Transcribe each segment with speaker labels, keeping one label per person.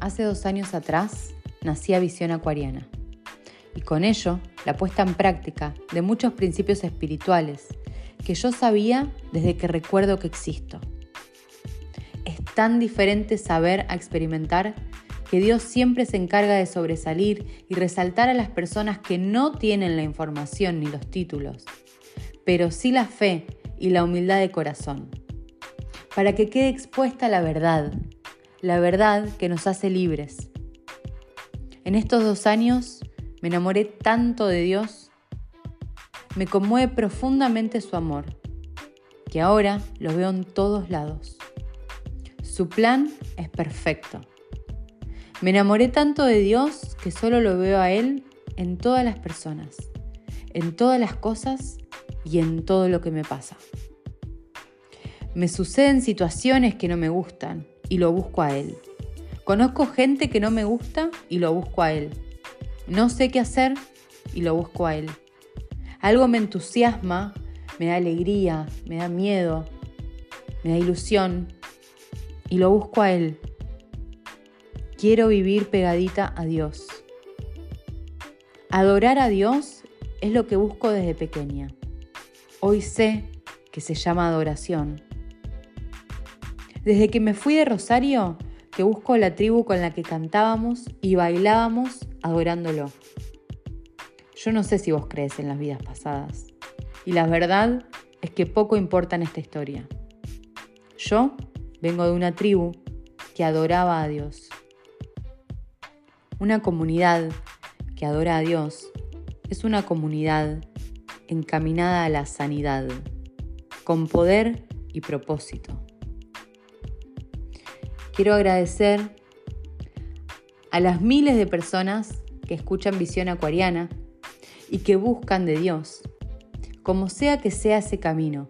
Speaker 1: Hace dos años atrás nacía Visión Acuariana y con ello la puesta en práctica de muchos principios espirituales que yo sabía desde que recuerdo que existo. Es tan diferente saber a experimentar que Dios siempre se encarga de sobresalir y resaltar a las personas que no tienen la información ni los títulos, pero sí la fe y la humildad de corazón, para que quede expuesta la verdad, la verdad que nos hace libres. En estos dos años me enamoré tanto de Dios, me conmueve profundamente su amor, que ahora lo veo en todos lados. Su plan es perfecto. Me enamoré tanto de Dios que solo lo veo a Él en todas las personas, en todas las cosas y en todo lo que me pasa. Me suceden situaciones que no me gustan y lo busco a Él. Conozco gente que no me gusta y lo busco a Él. No sé qué hacer y lo busco a Él. Algo me entusiasma, me da alegría, me da miedo, me da ilusión y lo busco a Él. Quiero vivir pegadita a Dios. Adorar a Dios es lo que busco desde pequeña. Hoy sé que se llama adoración. Desde que me fui de Rosario, que busco la tribu con la que cantábamos y bailábamos adorándolo. Yo no sé si vos crees en las vidas pasadas. Y la verdad es que poco importa en esta historia. Yo vengo de una tribu que adoraba a Dios. Una comunidad que adora a Dios es una comunidad encaminada a la sanidad, con poder y propósito. Quiero agradecer a las miles de personas que escuchan Visión Acuariana y que buscan de Dios, como sea que sea ese camino.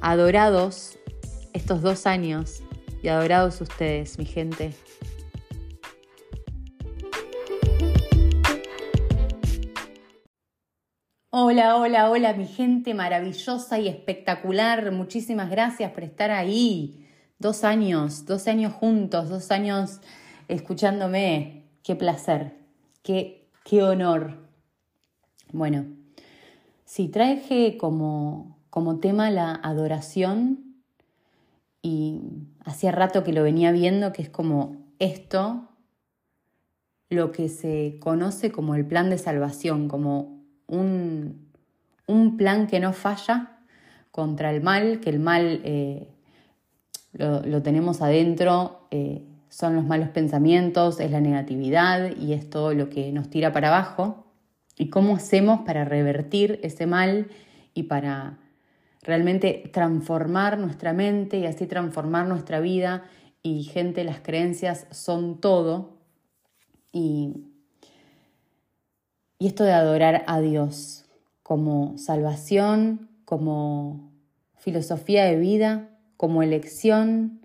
Speaker 1: Adorados estos dos años y adorados ustedes, mi gente. Hola, hola, hola, mi gente maravillosa y espectacular. Muchísimas gracias por estar ahí Dos años, dos años juntos, dos años escuchándome. Qué placer, qué, qué honor. Bueno, sí, traje como, como tema la adoración y hacía rato que lo venía viendo, que es como esto, lo que se conoce como el plan de salvación, como un, un plan que no falla contra el mal, que el mal eh, lo, tenemos adentro, eh, son los malos pensamientos, es la negatividad y es todo lo que nos tira para abajo. ¿Y cómo hacemos para revertir ese mal y para realmente transformar nuestra mente y así transformar nuestra vida? Y gente, las creencias son todo. Y, y esto de adorar a Dios como salvación, como filosofía de vida, como elección,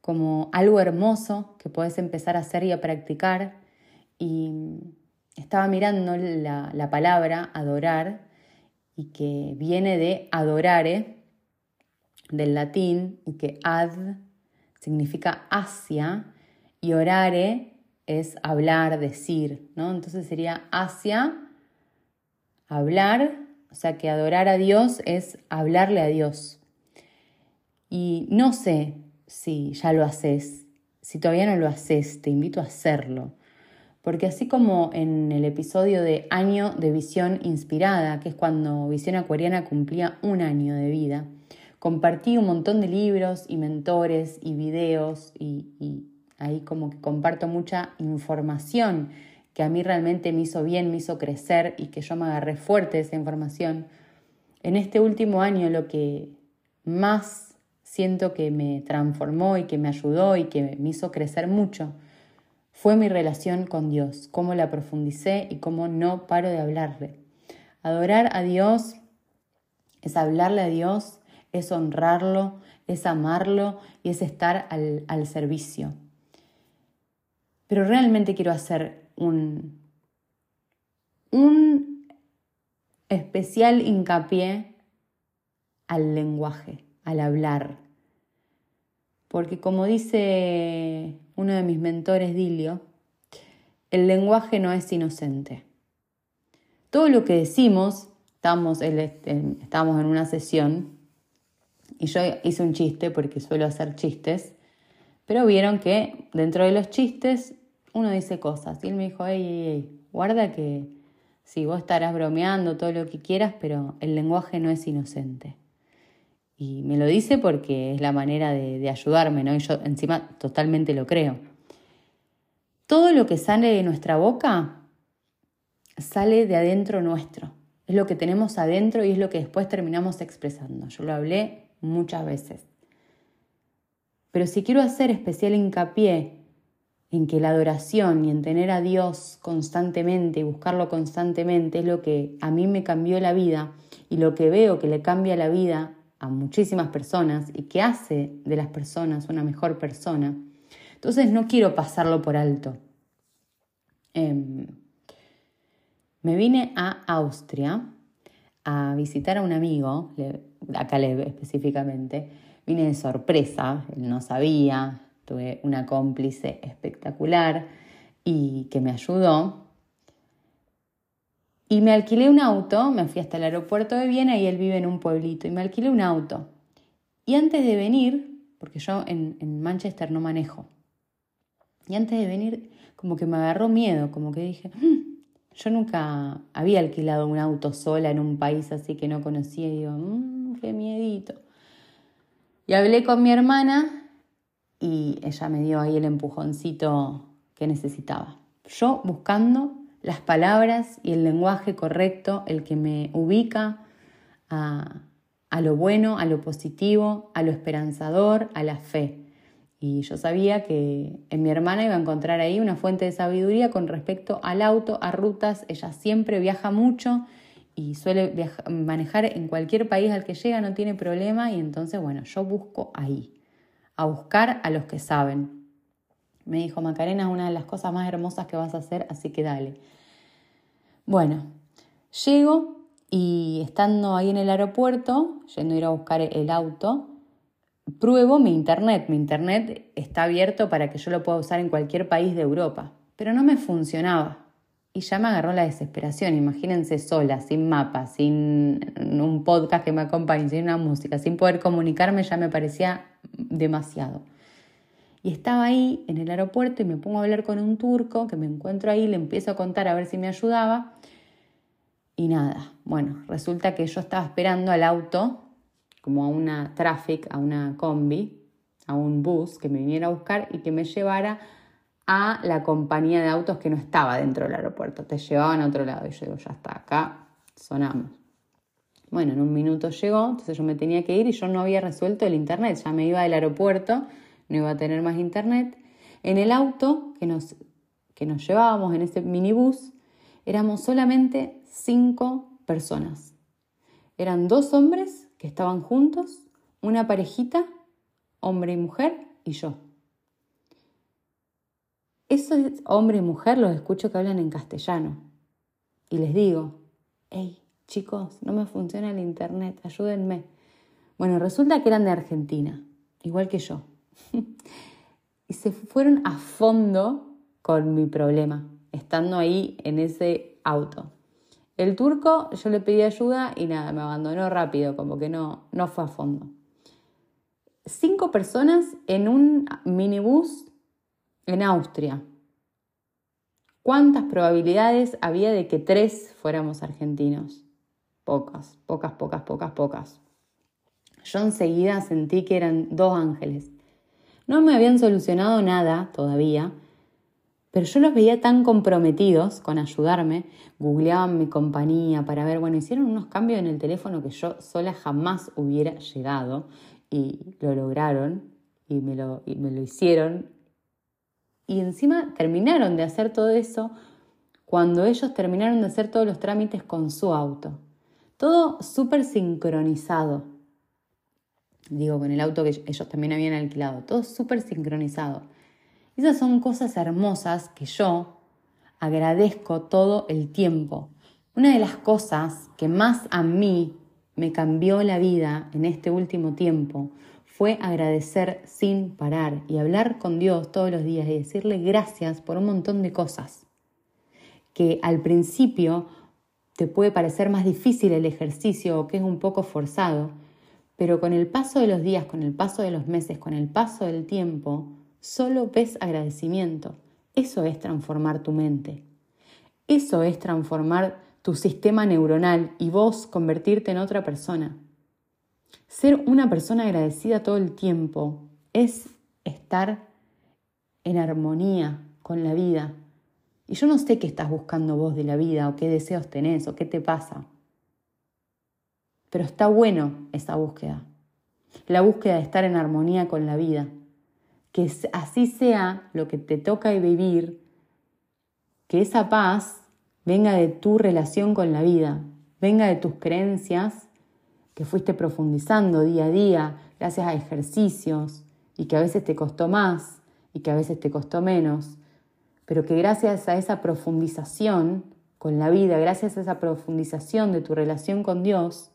Speaker 1: como algo hermoso que puedes empezar a hacer y a practicar. Y estaba mirando la, palabra adorar y que viene de adorare, del latín, y que ad significa hacia y orare es hablar, decir, ¿no? Entonces sería hacia, hablar, o sea que adorar a Dios es hablarle a Dios. Y no sé si ya lo haces, si todavía no lo haces, te invito a hacerlo. Porque así como en el episodio de Año de Visión Inspirada, que es cuando Visión Acuariana cumplía un año de vida, compartí un montón de libros y mentores y videos y, y ahí como que comparto mucha información que a mí realmente me hizo bien, me hizo crecer y que yo me agarré fuerte de esa información. En este último año lo que más siento que me transformó y que me ayudó y que me hizo crecer mucho fue mi relación con Dios, cómo la profundicé y cómo no paro de hablarle. Adorar a Dios es hablarle a Dios, es honrarlo, es amarlo y es estar al, al servicio. Pero realmente quiero hacer un, un especial hincapié al lenguaje al hablar. Porque como dice uno de mis mentores, Dilio, el lenguaje no es inocente. Todo lo que decimos, estamos, en una sesión y yo hice un chiste porque suelo hacer chistes, pero vieron que dentro de los chistes uno dice cosas. Y él me dijo, ey, ey, guarda que si vos estarás bromeando todo lo que quieras, pero el lenguaje no es inocente. Y me lo dice porque es la manera de, ayudarme, ¿no? Y yo encima totalmente lo creo. Todo lo que sale de nuestra boca sale de adentro nuestro. Es lo que tenemos adentro y es lo que después terminamos expresando. Yo lo hablé muchas veces. Pero si quiero hacer especial hincapié en que la adoración y en tener a Dios constantemente y buscarlo constantemente es lo que a mí me cambió la vida y lo que veo que le cambia la vida a muchísimas personas y que hace de las personas una mejor persona, entonces no quiero pasarlo por alto. Em, me vine a Austria a visitar a un amigo, a Caleb específicamente. Vine de sorpresa, él no sabía, tuve una cómplice espectacular y que me ayudó. Y me alquilé un auto, me fui hasta el aeropuerto de Viena y él vive en un pueblito, y me alquilé un auto. Y antes de venir, porque yo en Manchester no manejo, y antes de venir, como que me agarró miedo, como que dije, mm, yo nunca había alquilado un auto sola en un país así que no conocía y digo, mmm, qué miedito. Y hablé con mi hermana y ella me dio ahí el empujoncito que necesitaba. Yo buscando las palabras y el lenguaje correcto, el que me ubica a, a lo bueno, a lo positivo, a lo esperanzador, a la fe. Y yo sabía que en mi hermana iba a encontrar ahí una fuente de sabiduría con respecto al auto, a rutas. Ella siempre viaja mucho y suele manejar en cualquier país al que llega, no tiene problema. Y entonces, bueno, yo busco ahí, a buscar a los que saben. Me dijo, Macarena, es una de las cosas más hermosas que vas a hacer, así que dale. Bueno, llego y estando ahí en el aeropuerto, yendo a ir a buscar el auto, pruebo mi internet. Mi internet está abierto para que yo lo pueda usar en cualquier país de Europa, pero no me funcionaba. Y ya me agarró la desesperación. Imagínense sola, sin mapa, sin un podcast que me acompañe, sin una música, sin poder comunicarme, ya me parecía demasiado. Y estaba ahí en el aeropuerto y me pongo a hablar con un turco que me encuentro ahí, le empiezo a contar a ver si me ayudaba. Y nada, bueno, resulta que yo estaba esperando al auto como a una traffic, a una combi, a un bus que me viniera a buscar y que me llevara a la compañía de autos que no estaba dentro del aeropuerto, te llevaban a otro lado y yo digo, ya está, acá sonamos. Bueno, en un minuto llegó, entonces yo me tenía que ir y yo no había resuelto el internet, ya me iba del aeropuerto, no iba a tener más internet. En el auto que nos, que nos llevábamos en ese minibús, éramos solamente cinco personas. Eran dos hombres que estaban juntos, una parejita, hombre y mujer, y yo. Esos hombre y mujer los escucho que hablan en castellano. Y les digo, hey, chicos, no me funciona el internet, ayúdenme. Bueno, resulta que eran de Argentina, igual que yo. y se fueron a fondo con mi problema, estando ahí en ese auto. El turco, yo le pedí ayuda y nada, me abandonó rápido, como que no, no fue a fondo. Cinco personas en un minibús en Austria. ¿Cuántas probabilidades había de que tres fuéramos argentinos? Pocas, pocas, pocas, pocas, pocas. Yo enseguida sentí que eran dos ángeles. No me habían solucionado nada todavía, pero yo los veía tan comprometidos con ayudarme, googleaban mi compañía para ver, bueno, hicieron unos cambios en el teléfono que yo sola jamás hubiera llegado y lo lograron y me lo, hicieron. Y encima terminaron de hacer todo eso cuando ellos terminaron de hacer todos los trámites con su auto. Todo súper sincronizado. Digo, con el auto que ellos también habían alquilado. Todo súper sincronizado. Esas son cosas hermosas que yo agradezco todo el tiempo. Una de las cosas que más a mí me cambió la vida en este último tiempo fue agradecer sin parar y hablar con Dios todos los días y decirle gracias por un montón de cosas que al principio te puede parecer más difícil el ejercicio o que es un poco forzado, pero con el paso de los días, con el paso de los meses, con el paso del tiempo, solo ves agradecimiento. Eso es transformar tu mente. Eso es transformar tu sistema neuronal y vos convertirte en otra persona. Ser una persona agradecida todo el tiempo es estar en armonía con la vida, y yo no sé qué estás buscando vos de la vida o qué deseos tenés o qué te pasa. Pero está bueno esa búsqueda. La búsqueda de estar en armonía con la vida. Que así sea lo que te toca vivir, que esa paz venga de tu relación con la vida, venga de tus creencias que fuiste profundizando día a día gracias a ejercicios y que a veces te costó más y que a veces te costó menos, pero que gracias a esa profundización con la vida, gracias a esa profundización de tu relación con Dios,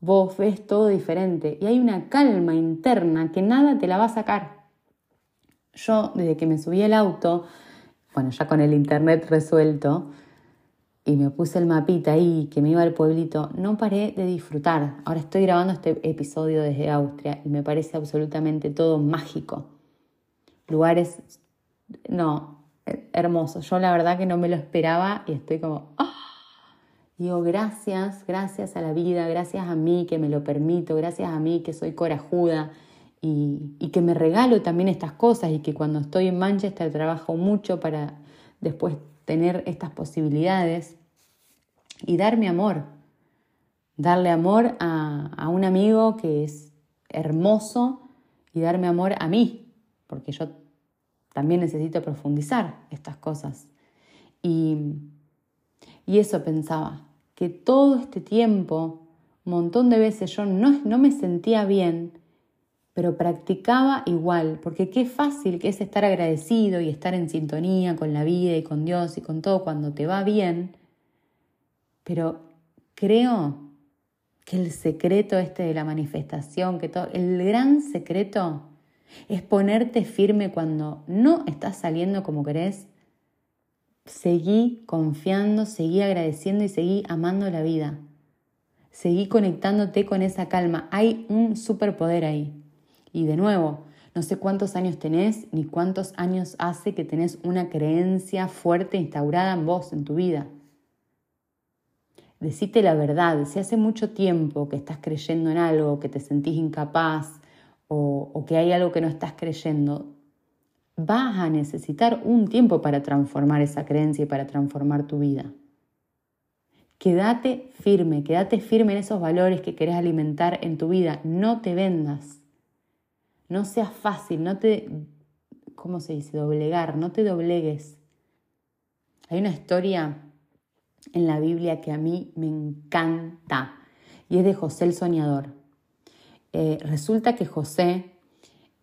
Speaker 1: vos ves todo diferente y hay una calma interna que nada te la va a sacar. Yo, desde que me subí al auto, bueno, ya con el internet resuelto, y me puse el mapita ahí que me iba al pueblito, no paré de disfrutar. Ahora estoy grabando este episodio desde Austria y me parece absolutamente todo mágico. Lugares no, hermoso. Yo la verdad que no me lo esperaba y estoy como, ¡ah! Digo, gracias, gracias a la vida, gracias a mí que me lo permito, gracias a mí que soy corajuda y, y que me regalo también estas cosas y que cuando estoy en Manchester trabajo mucho para después tener estas posibilidades y darme amor, darle amor a, a un amigo que es hermoso y darme amor a mí, porque yo también necesito profundizar estas cosas. Y, y eso pensaba, que todo este tiempo, un montón de veces yo no, no me sentía bien, pero practicaba igual, porque qué fácil que es estar agradecido y estar en sintonía con la vida y con Dios y con todo cuando te va bien, pero creo que el secreto este de la manifestación, que todo, el gran secreto es ponerte firme cuando no estás saliendo como querés. Seguí confiando, seguí agradeciendo y seguí amando la vida. Seguí conectándote con esa calma. Hay un superpoder ahí. Y de nuevo, no sé cuántos años tenés ni cuántos años hace que tenés una creencia fuerte instaurada en vos, en tu vida. Decite la verdad, si hace mucho tiempo que estás creyendo en algo, que te sentís incapaz, o, que hay algo que no estás creyendo, vas a necesitar un tiempo para transformar esa creencia y para transformar tu vida. Quédate firme, quédate firme en esos valores que querés alimentar en tu vida. No te vendas. No seas fácil, no te, ¿cómo se dice? Doblegar, no te doblegues. Hay una historia en la Biblia que a mí me encanta y es de José el Soñador. Eh, resulta que José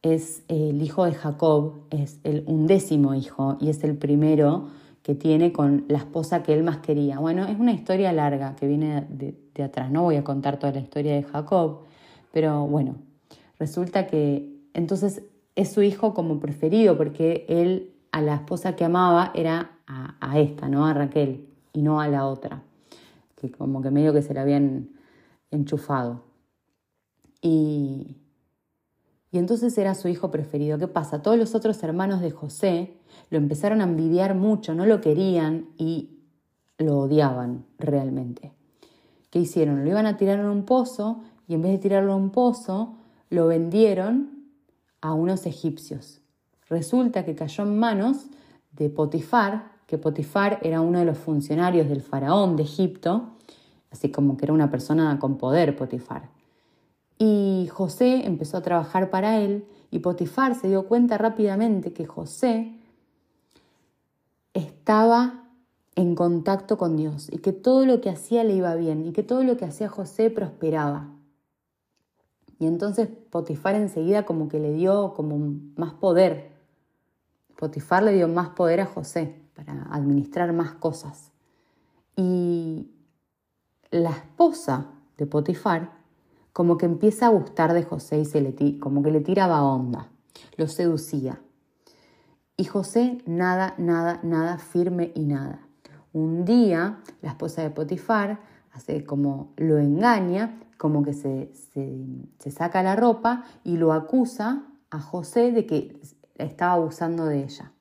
Speaker 1: es el hijo de Jacob, es el undécimo hijo y es el primero que tiene con la esposa que él más quería. Bueno, es una historia larga que viene de, atrás, no voy a contar toda la historia de Jacob, pero bueno, resulta que entonces es su hijo como preferido porque él a la esposa que amaba era a, a, esta, ¿no? A Raquel y no a la otra, que como que medio que se la habían enchufado. Y, y entonces era su hijo preferido. ¿Qué pasa? Todos los otros hermanos de José lo empezaron a envidiar mucho, no lo querían y lo odiaban realmente. ¿Qué hicieron? Lo iban a tirar en un pozo y en vez de tirarlo en un pozo, lo vendieron a unos egipcios. Resulta que cayó en manos de Potifar, que Potifar era uno de los funcionarios del faraón de Egipto, así como que era una persona con poder Potifar. Y José empezó a trabajar para él y Potifar se dio cuenta rápidamente que José estaba en contacto con Dios y que todo lo que hacía le iba bien y que todo lo que hacía José prosperaba. Y entonces Potifar enseguida como que le dio como más poder. Potifar le dio más poder a José para administrar más cosas. Y la esposa de Potifar como que empieza a gustar de José y se le como que le tiraba onda, lo seducía. Y José nada, nada, nada, firme y nada. Un día la esposa de Potifar hace como lo engaña, como que se, se saca la ropa y lo acusa a José de que estaba abusando de ella.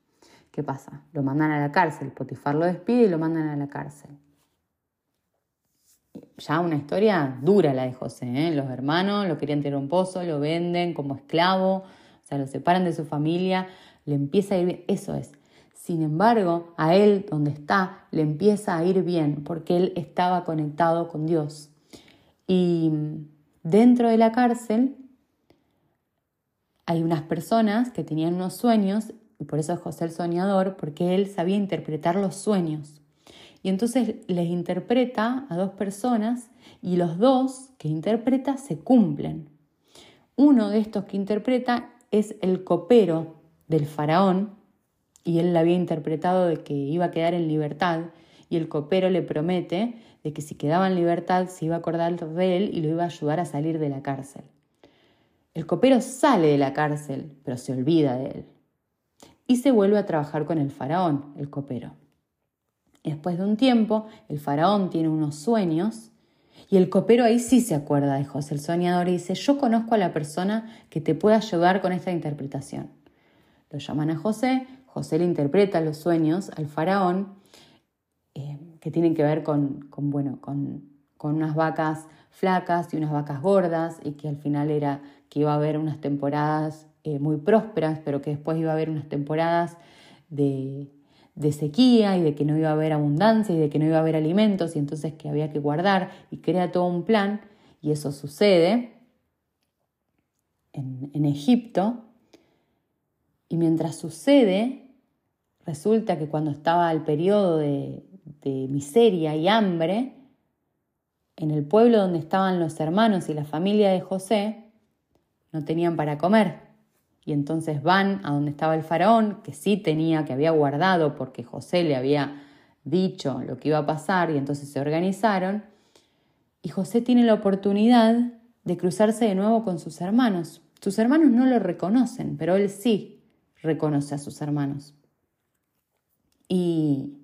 Speaker 1: ¿Qué pasa? Lo mandan a la cárcel, Potifar lo despide y lo mandan a la cárcel. Ya una historia dura la de José, ¿eh? los hermanos lo querían tirar un pozo, lo venden como esclavo, o sea, lo separan de su familia, le empieza a ir bien, eso es. Sin embargo, a él donde está le empieza a ir bien porque él estaba conectado con Dios. Y dentro de la cárcel hay unas personas que tenían unos sueños, y por eso es José el soñador, porque él sabía interpretar los sueños. Y entonces les interpreta a dos personas y los dos que interpreta se cumplen. Uno de estos que interpreta es el copero del faraón y él le había interpretado de que iba a quedar en libertad y el copero le promete de que si quedaba en libertad se iba a acordar de él y lo iba a ayudar a salir de la cárcel. El copero sale de la cárcel, pero se olvida de él. Y se vuelve a trabajar con el faraón, el copero. Después de un tiempo, el faraón tiene unos sueños y el copero ahí sí se acuerda de José, el soñador, y dice, yo conozco a la persona que te puede ayudar con esta interpretación. Lo llaman a José, José le interpreta los sueños al faraón, eh, que tienen que ver con, bueno, con, con unas vacas flacas y unas vacas gordas, y que al final era que iba a haber unas temporadas eh, muy prósperas, pero que después iba a haber unas temporadas de, de sequía y de que no iba a haber abundancia y de que no iba a haber alimentos y entonces que había que guardar y crea todo un plan y eso sucede en, en Egipto y mientras sucede resulta que cuando estaba el periodo de, de miseria y hambre en el pueblo donde estaban los hermanos y la familia de José no tenían para comer. Y entonces van a donde estaba el faraón, que sí tenía, que había guardado porque José le había dicho lo que iba a pasar y entonces se organizaron. Y José tiene la oportunidad de cruzarse de nuevo con sus hermanos. Sus hermanos no lo reconocen, pero él sí reconoce a sus hermanos. Y,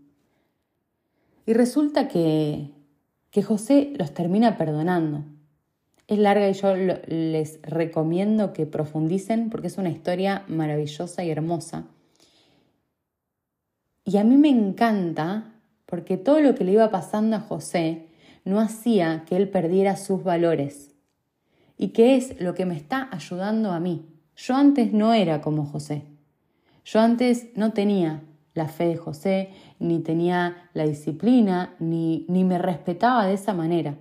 Speaker 1: y resulta que, que José los termina perdonando. Es larga y yo les recomiendo que profundicen porque es una historia maravillosa y hermosa. Y a mí me encanta porque todo lo que le iba pasando a José no hacía que él perdiera sus valores. ¿Y qué es lo que me está ayudando a mí? Yo antes no era como José. Yo antes no tenía la fe de José, ni tenía la disciplina, ni, ni me respetaba de esa manera.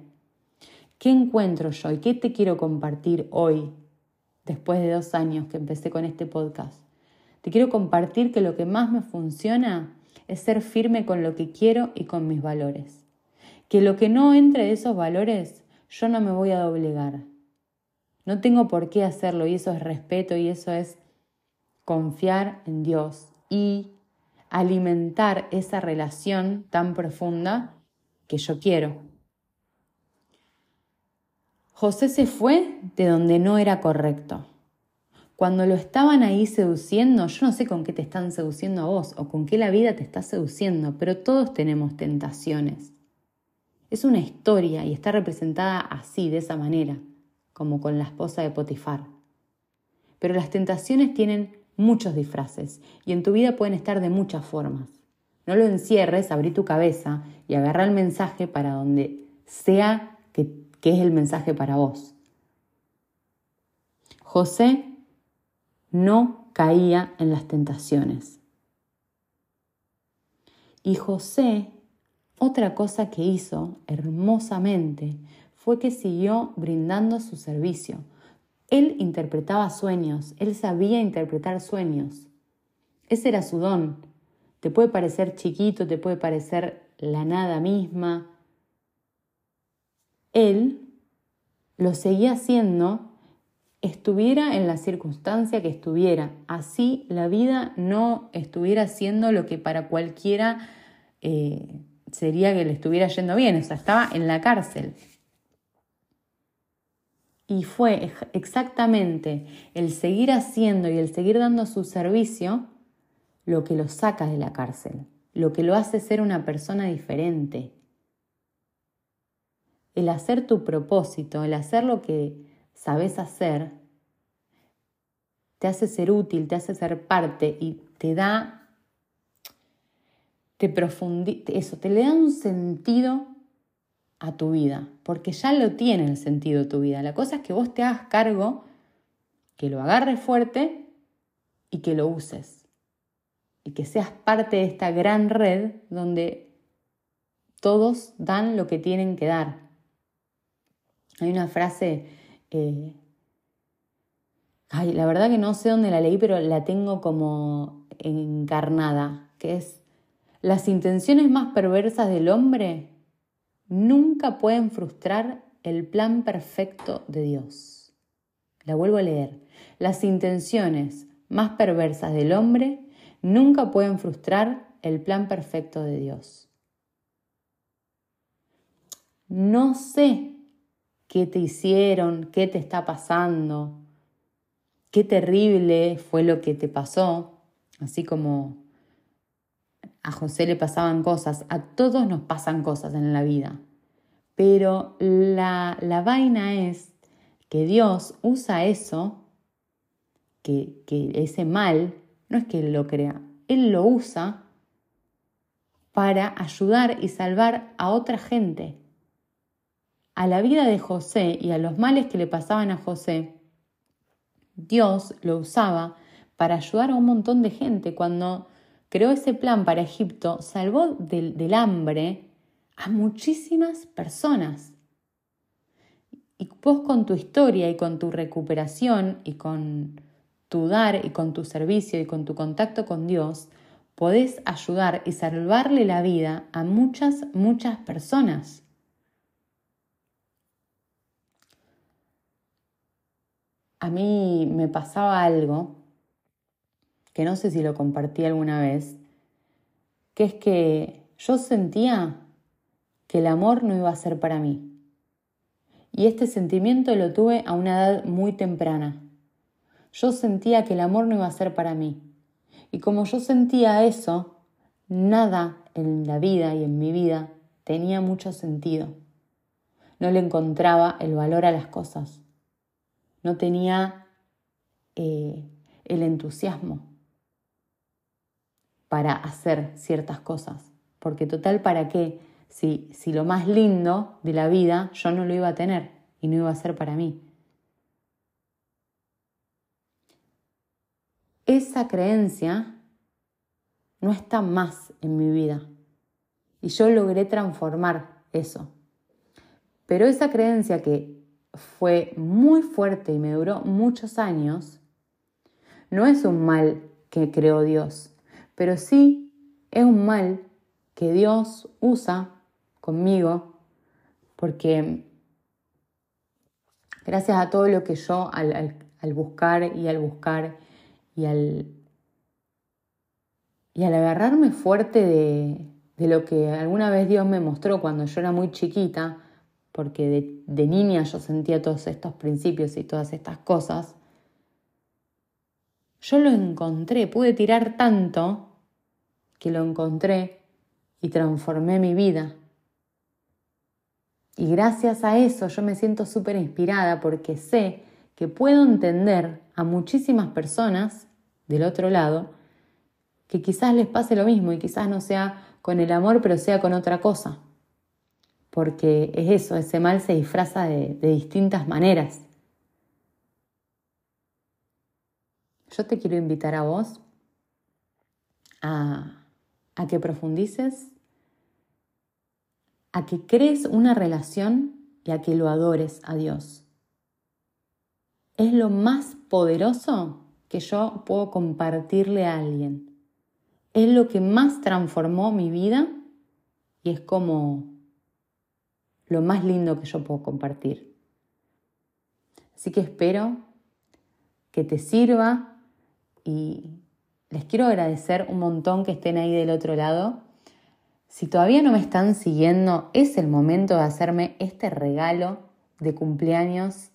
Speaker 1: ¿Qué encuentro yo y qué te quiero compartir hoy, después de dos años que empecé con este podcast? Te quiero compartir que lo que más me funciona es ser firme con lo que quiero y con mis valores. Que lo que no entre de esos valores, yo no me voy a doblegar. No tengo por qué hacerlo y eso es respeto y eso es confiar en Dios y alimentar esa relación tan profunda que yo quiero. José se fue de donde no era correcto. Cuando lo estaban ahí seduciendo, yo no sé con qué te están seduciendo a vos o con qué la vida te está seduciendo, pero todos tenemos tentaciones. Es una historia y está representada así, de esa manera, como con la esposa de Potifar. Pero las tentaciones tienen muchos disfraces y en tu vida pueden estar de muchas formas. No lo encierres, abrí tu cabeza y agarra el mensaje para donde sea que ¿Qué es el mensaje para vos. José no caía en las tentaciones. Y José, otra cosa que hizo hermosamente fue que siguió brindando su servicio. Él interpretaba sueños, él sabía interpretar sueños. Ese era su don. Te puede parecer chiquito, te puede parecer la nada misma, él lo seguía haciendo estuviera en la circunstancia que estuviera. Así la vida no estuviera haciendo lo que para cualquiera eh, sería que le estuviera yendo bien. O sea, estaba en la cárcel. Y fue exactamente el seguir haciendo y el seguir dando su servicio lo que lo saca de la cárcel, lo que lo hace ser una persona diferente. El hacer tu propósito, el hacer lo que sabes hacer, te hace ser útil, te hace ser parte y te da, te profundiza, eso, te le da un sentido a tu vida, porque ya lo tiene el sentido tu vida. La cosa es que vos te hagas cargo, que lo agarres fuerte y que lo uses. Y que seas parte de esta gran red donde todos dan lo que tienen que dar. Hay una frase, eh, ay, la verdad que no sé dónde la leí, pero la tengo como encarnada, que es, las intenciones más perversas del hombre nunca pueden frustrar el plan perfecto de Dios. La vuelvo a leer. Las intenciones más perversas del hombre nunca pueden frustrar el plan perfecto de Dios. No sé qué te hicieron, qué te está pasando, qué terrible fue lo que te pasó, así como a José le pasaban cosas, a todos nos pasan cosas en la vida. Pero la, la vaina es que Dios usa eso, que, que ese mal, no es que Él lo crea, Él lo usa para ayudar y salvar a otra gente. A la vida de José y a los males que le pasaban a José, Dios lo usaba para ayudar a un montón de gente. Cuando creó ese plan para Egipto, salvó del, hambre a muchísimas personas. Y vos con tu historia y con tu recuperación y con tu dar y con tu servicio y con tu contacto con Dios, podés ayudar y salvarle la vida a muchas, muchas personas. A mí me pasaba algo que no sé si lo compartí alguna vez, que es que yo sentía que el amor no iba a ser para mí. Y este sentimiento lo tuve a una edad muy temprana. Yo sentía que el amor no iba a ser para mí. Y como yo sentía eso, nada en la vida y en mi vida tenía mucho sentido. No le encontraba el valor a las cosas. No tenía eh, el entusiasmo para hacer ciertas cosas. Porque total, ¿para qué? Si, si lo más lindo de la vida yo no lo iba a tener y no iba a ser para mí. Esa creencia no está más en mi vida. Y yo logré transformar eso. Pero esa creencia que fue muy fuerte y me duró muchos años, no es un mal que creó Dios, pero sí es un mal que Dios usa conmigo porque gracias a todo lo que yo al, buscar y al buscar y al, y al agarrarme fuerte de, de, lo que alguna vez Dios me mostró cuando yo era muy chiquita, porque de, niña yo sentía todos estos principios y todas estas cosas, yo lo encontré, pude tirar tanto que lo encontré y transformé mi vida. Y gracias a eso yo me siento súper inspirada porque sé que puedo entender a muchísimas personas del otro lado que quizás les pase lo mismo y quizás no sea con el amor, pero sea con otra cosa. Porque es eso, ese mal se disfraza de, distintas maneras. Yo te quiero invitar a vos a, a que profundices, a que crees una relación y a que lo adores a Dios. Es lo más poderoso que yo puedo compartirle a alguien. Es lo que más transformó mi vida y es como lo más lindo que yo puedo compartir. Así que espero que te sirva y les quiero agradecer un montón que estén ahí del otro lado. Si todavía no me están siguiendo, es el momento de hacerme este regalo de cumpleaños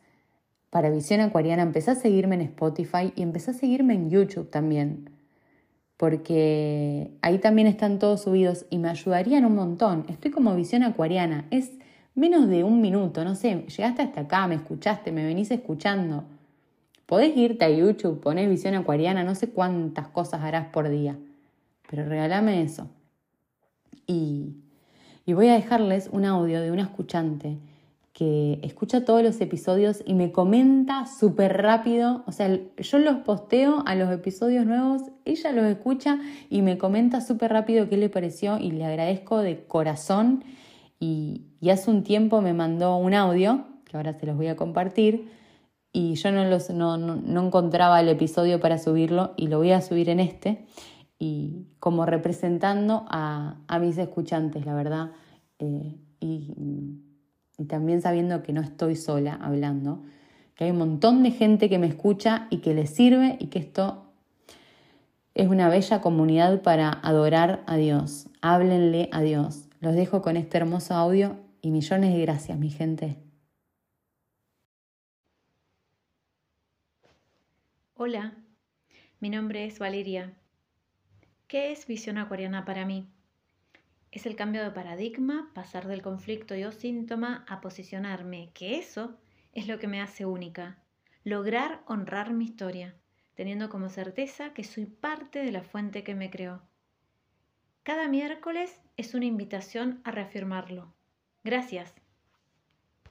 Speaker 1: para Visión Acuariana, empecé a seguirme en Spotify y empecé a seguirme en YouTube también, porque ahí también están todos subidos y me ayudarían un montón. Estoy como Visión Acuariana, es menos de un minuto, no sé, llegaste hasta acá, me escuchaste, me venís escuchando. Podés irte a YouTube, ponés Visión Acuariana, no sé cuántas cosas harás por día, pero regálame eso. Y, y voy a dejarles un audio de una escuchante que escucha todos los episodios y me comenta súper rápido. O sea, yo los posteo a los episodios nuevos, ella los escucha y me comenta súper rápido qué le pareció y le agradezco de corazón. Y, hace un tiempo me mandó un audio, que ahora se los voy a compartir, y yo no, los, no, encontraba el episodio para subirlo y lo voy a subir en este, y como representando a, mis escuchantes, la verdad. Eh, y y también sabiendo que no estoy sola hablando, que hay un montón de gente que me escucha y que le sirve y que esto es una bella comunidad para adorar a Dios. Háblenle a Dios. Los dejo con este hermoso audio y millones de gracias, mi gente.
Speaker 2: Hola, mi nombre es Valeria. ¿Qué es visión acuariana para mí? Es el cambio de paradigma, pasar del conflicto y o síntoma a posicionarme, que eso es lo que me hace única. Lograr honrar mi historia, teniendo como certeza que soy parte de la fuente que me creó. Cada miércoles es una invitación a reafirmarlo. Gracias.